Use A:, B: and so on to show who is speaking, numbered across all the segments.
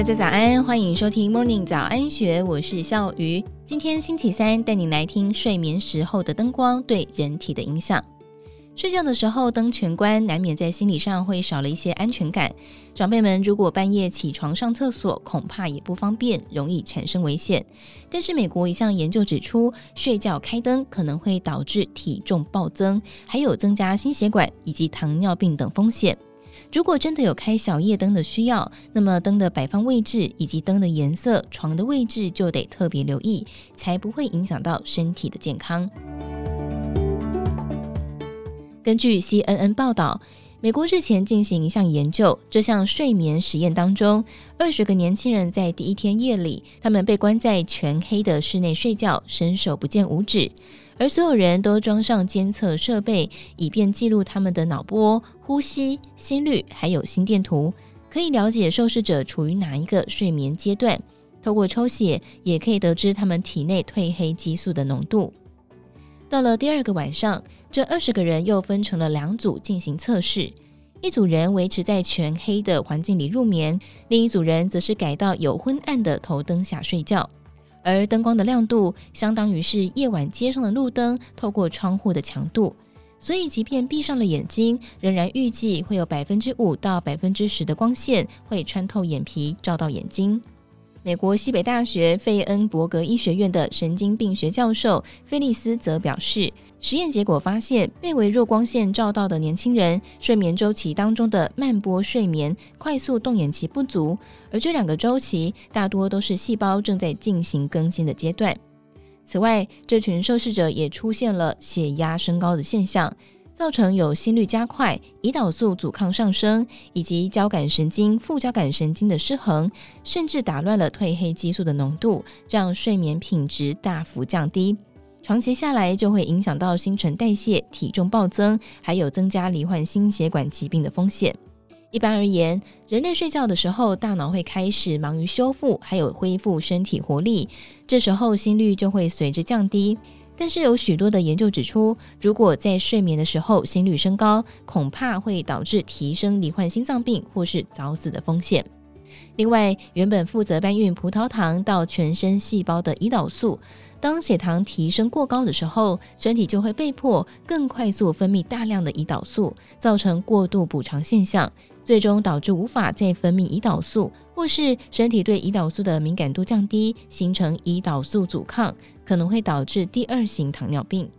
A: 大家早安，欢迎收听 Morning 早安学，我是笑鱼。今天星期三，带你来听睡眠时候的灯光对人体的影响。睡觉的时候灯全关，难免在心理上会少了一些安全感。长辈们如果半夜起床上厕所，恐怕也不方便，容易产生危险。但是美国一项研究指出，睡觉开灯可能会导致体重暴增，还有增加心血管以及糖尿病等风险。如果真的有开小夜灯的需要，那么灯的摆放位置以及灯的颜色、床的位置就得特别留意，才不会影响到身体的健康。根据 CNN 报道，美国日前进行一项研究，这项睡眠实验当中，二十个年轻人在第一天夜里，他们被关在全黑的室内睡觉，伸手不见五指。而所有人都装上监测设备，以便记录他们的脑波、呼吸、心率，还有心电图，可以了解受试者处于哪一个睡眠阶段。透过抽血，也可以得知他们体内褪黑激素的浓度。到了第二个晚上，这二十个人又分成了两组进行测试，一组人维持在全黑的环境里入眠，另一组人则是改到有昏暗的头灯下睡觉。而灯光的亮度相当于是夜晚街上的路灯透过窗户的强度，所以即便闭上了眼睛，仍然预计会有百分之五到百分之十的光线会穿透眼皮照到眼睛。美国西北大学费恩伯格医学院的神经病学教授菲利斯则表示，实验结果发现，被微弱光线照到的年轻人睡眠周期当中的慢波睡眠、快速动眼期不足，而这两个周期大多都是细胞正在进行更新的阶段。此外，这群受试者也出现了血压升高的现象。造成有心率加快、胰岛素阻抗上升，以及交感神经、副交感神经的失衡，甚至打乱了褪黑激素的浓度，让睡眠品质大幅降低。长期下来，就会影响到新陈代谢、体重暴增，还有增加罹患心血管疾病的风险。一般而言，人类睡觉的时候，大脑会开始忙于修复，还有恢复身体活力，这时候心率就会随之降低。但是有许多的研究指出，如果在睡眠的时候心率升高，恐怕会导致提升罹患心脏病或是早死的风险。另外，原本负责搬运葡萄糖到全身细胞的胰岛素，当血糖提升过高的时候，身体就会被迫更快速分泌大量的胰岛素，造成过度补偿现象，最终导致无法再分泌胰岛素，或是身体对胰岛素的敏感度降低，形成胰岛素阻抗。可能会导致第二型糖尿病。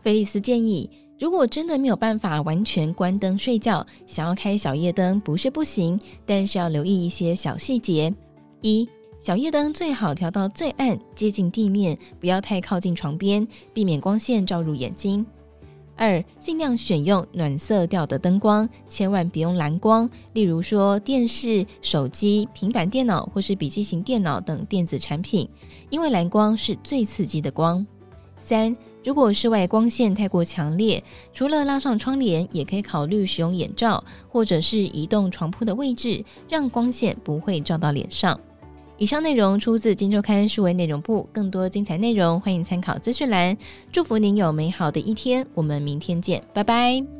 A: 菲利斯建议，如果真的没有办法完全关灯睡觉，想要开小夜灯不是不行，但是要留意一些小细节：一、小夜灯最好调到最暗，接近地面，不要太靠近床边，避免光线照入眼睛；二、尽量选用暖色调的灯光，千万别用蓝光，例如说电视、手机、平板电脑或是笔记型电脑等电子产品。因为蓝光是最刺激的光。三，如果室外光线太过强烈，除了拉上窗帘，也可以考虑使用眼罩，或者是移动床铺的位置，让光线不会照到脸上。以上内容出自《金周刊》数位内容部，更多精彩内容欢迎参考资讯栏。祝福您有美好的一天，我们明天见，拜拜。